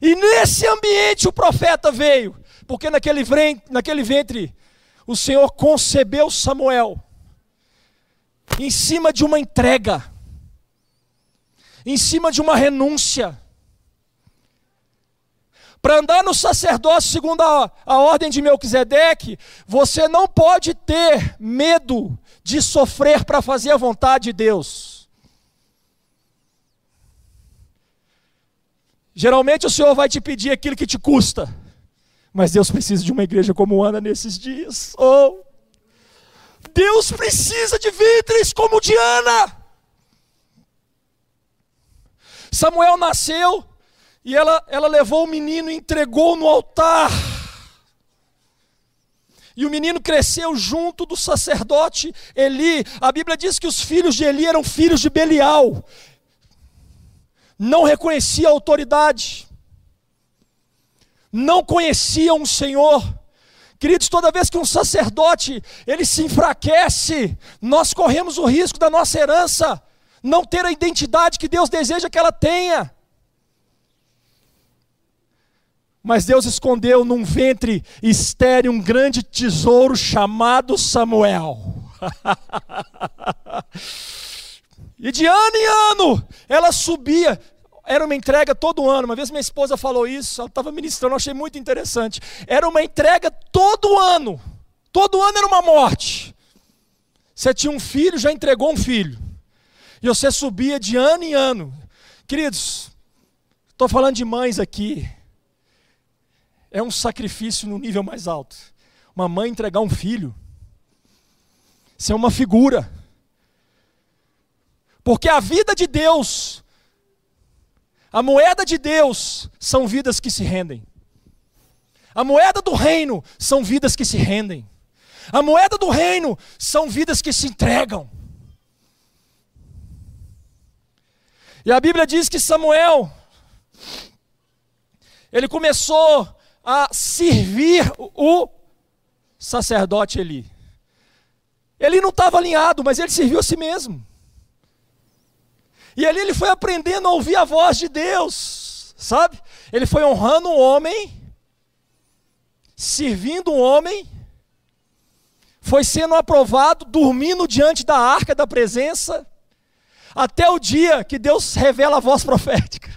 Speaker 2: E nesse ambiente o profeta veio, porque naquele, naquele ventre o Senhor concebeu Samuel, em cima de uma entrega, em cima de uma renúncia para andar no sacerdócio segundo a, a ordem de Melquisedeque, você não pode ter medo de sofrer para fazer a vontade de Deus. Geralmente o Senhor vai te pedir aquilo que te custa, mas Deus precisa de uma igreja como Ana nesses dias. Oh, Deus precisa de ventres como de Ana. Samuel nasceu e ela, ela levou o menino e entregou no altar. E o menino cresceu junto do sacerdote Eli. A Bíblia diz que os filhos de Eli eram filhos de Belial. Não reconhecia a autoridade. Não conheciam o Senhor. Queridos, toda vez que um sacerdote ele se enfraquece, nós corremos o risco da nossa herança não ter a identidade que Deus deseja que ela tenha. Mas Deus escondeu num ventre estéreo um grande tesouro chamado Samuel. e de ano em ano, ela subia. Era uma entrega todo ano. Uma vez minha esposa falou isso, ela estava ministrando, eu achei muito interessante. Era uma entrega todo ano. Todo ano era uma morte. Você tinha um filho, já entregou um filho. E você subia de ano em ano. Queridos, estou falando de mães aqui é um sacrifício no nível mais alto. Uma mãe entregar um filho. Isso é uma figura. Porque a vida de Deus, a moeda de Deus, são vidas que se rendem. A moeda do reino são vidas que se rendem. A moeda do reino são vidas que se entregam. E a Bíblia diz que Samuel, ele começou a servir o sacerdote Eli. Ele não estava alinhado, mas ele serviu a si mesmo. E ali ele foi aprendendo a ouvir a voz de Deus, sabe? Ele foi honrando um homem, servindo um homem, foi sendo aprovado, dormindo diante da arca da presença, até o dia que Deus revela a voz profética.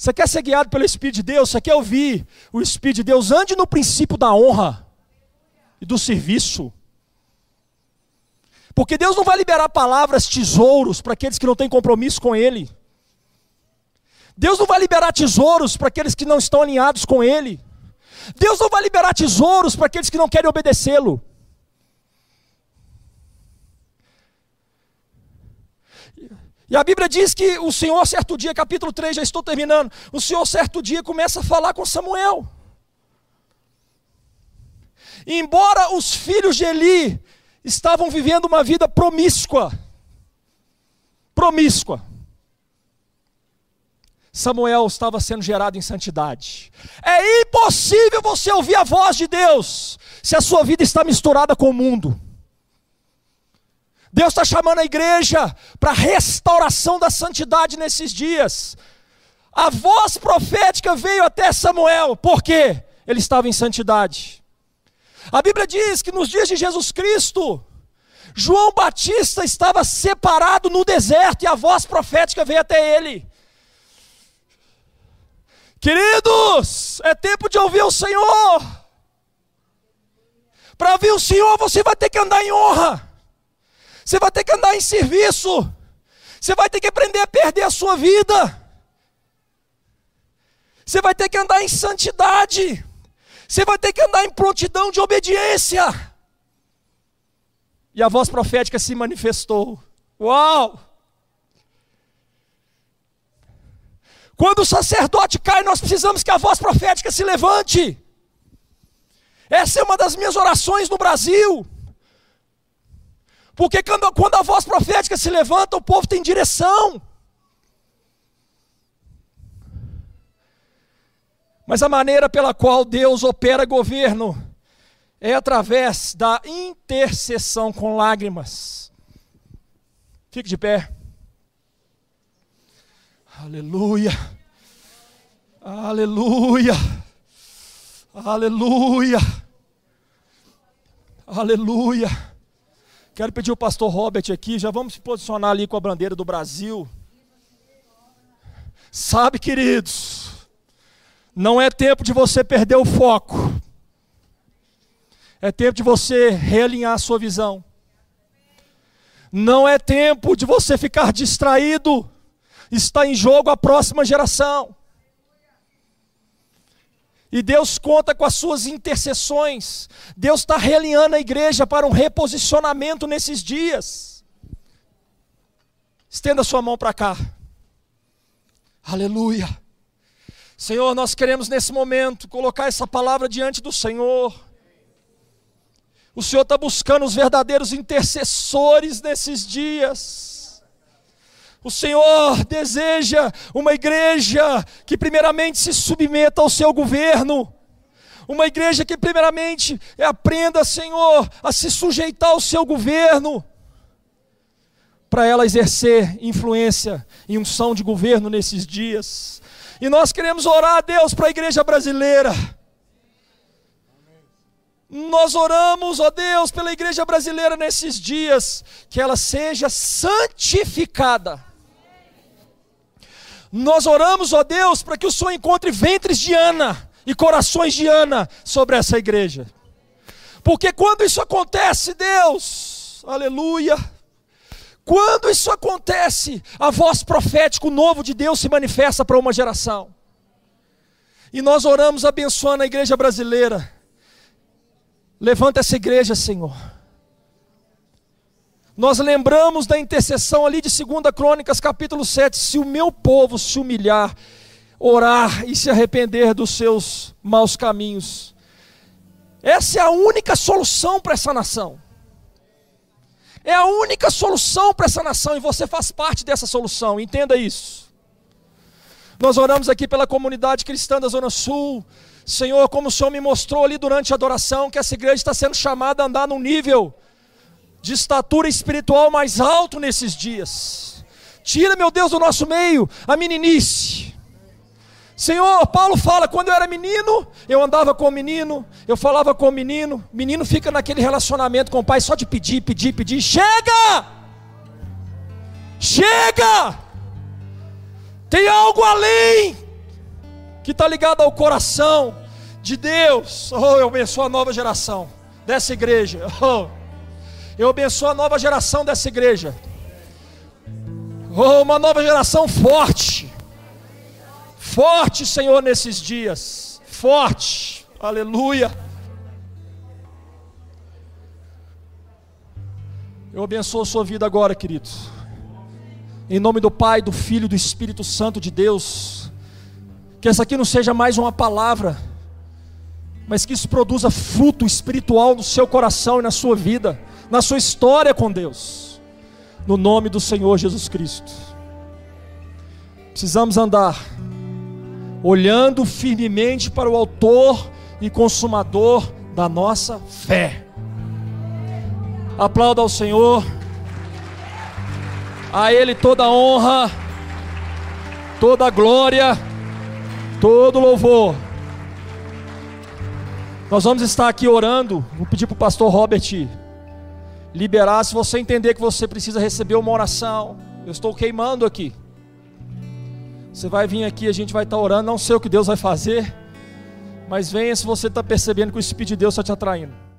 Speaker 2: Você quer ser guiado pelo Espírito de Deus? Você quer ouvir o Espírito de Deus? Ande no princípio da honra e do serviço. Porque Deus não vai liberar palavras tesouros para aqueles que não têm compromisso com Ele. Deus não vai liberar tesouros para aqueles que não estão alinhados com Ele. Deus não vai liberar tesouros para aqueles que não querem obedecê-lo. E a Bíblia diz que o Senhor, certo dia, capítulo 3, já estou terminando. O Senhor, certo dia, começa a falar com Samuel. Embora os filhos de Eli estavam vivendo uma vida promíscua, promíscua, Samuel estava sendo gerado em santidade. É impossível você ouvir a voz de Deus se a sua vida está misturada com o mundo. Deus está chamando a igreja para restauração da santidade nesses dias. A voz profética veio até Samuel, por quê? Ele estava em santidade. A Bíblia diz que nos dias de Jesus Cristo, João Batista estava separado no deserto e a voz profética veio até ele. Queridos, é tempo de ouvir o Senhor. Para ouvir o Senhor, você vai ter que andar em honra. Você vai ter que andar em serviço. Você vai ter que aprender a perder a sua vida. Você vai ter que andar em santidade. Você vai ter que andar em prontidão de obediência. E a voz profética se manifestou. Uau! Quando o sacerdote cai, nós precisamos que a voz profética se levante. Essa é uma das minhas orações no Brasil. Porque quando, quando a voz profética se levanta, o povo tem direção. Mas a maneira pela qual Deus opera governo é através da intercessão com lágrimas. Fique de pé. Aleluia. Aleluia. Aleluia. Aleluia. Quero pedir o pastor Robert aqui, já vamos se posicionar ali com a bandeira do Brasil. Sabe, queridos, não é tempo de você perder o foco. É tempo de você realinhar a sua visão. Não é tempo de você ficar distraído. Está em jogo a próxima geração. E Deus conta com as suas intercessões. Deus está realinhando a igreja para um reposicionamento nesses dias. Estenda sua mão para cá. Aleluia. Senhor, nós queremos nesse momento colocar essa palavra diante do Senhor. O Senhor está buscando os verdadeiros intercessores nesses dias. O Senhor deseja uma igreja que, primeiramente, se submeta ao seu governo. Uma igreja que, primeiramente, aprenda, Senhor, a se sujeitar ao seu governo. Para ela exercer influência e unção de governo nesses dias. E nós queremos orar a Deus para a igreja brasileira. Nós oramos, ó Deus, pela igreja brasileira nesses dias, que ela seja santificada nós oramos, ó Deus, para que o Senhor encontre ventres de Ana e corações de Ana sobre essa igreja. Porque quando isso acontece, Deus, aleluia, quando isso acontece, a voz profética, o novo de Deus se manifesta para uma geração. E nós oramos abençoando a igreja brasileira, Levanta essa igreja, Senhor. Nós lembramos da intercessão ali de 2 Crônicas, capítulo 7. Se o meu povo se humilhar, orar e se arrepender dos seus maus caminhos, essa é a única solução para essa nação. É a única solução para essa nação e você faz parte dessa solução, entenda isso. Nós oramos aqui pela comunidade cristã da Zona Sul. Senhor, como o Senhor me mostrou ali durante a adoração, que essa igreja está sendo chamada a andar num nível de estatura espiritual mais alto nesses dias. Tira, meu Deus, do nosso meio a meninice. Senhor, Paulo fala: quando eu era menino, eu andava com o menino, eu falava com o menino. Menino fica naquele relacionamento com o pai só de pedir, pedir, pedir. Chega! Chega! Tem algo além que está ligado ao coração de Deus. Oh, eu abençoo a nova geração dessa igreja. Oh. Eu abençoo a nova geração dessa igreja. Oh, uma nova geração forte. Forte, Senhor, nesses dias. Forte. Aleluia. Eu abençoo a sua vida agora, querido. Em nome do Pai, do Filho e do Espírito Santo de Deus. Que essa aqui não seja mais uma palavra, mas que isso produza fruto espiritual no seu coração e na sua vida na sua história com Deus, no nome do Senhor Jesus Cristo. Precisamos andar olhando firmemente para o Autor e Consumador da nossa fé. Aplauda ao Senhor, a Ele toda a honra, toda a glória, todo louvor. Nós vamos estar aqui orando. Vou pedir para o pastor Robert liberar, se você entender que você precisa receber uma oração, eu estou queimando aqui. Você vai vir aqui, a gente vai estar orando, não sei o que Deus vai fazer, mas venha se você está percebendo que o Espírito de Deus está te atraindo.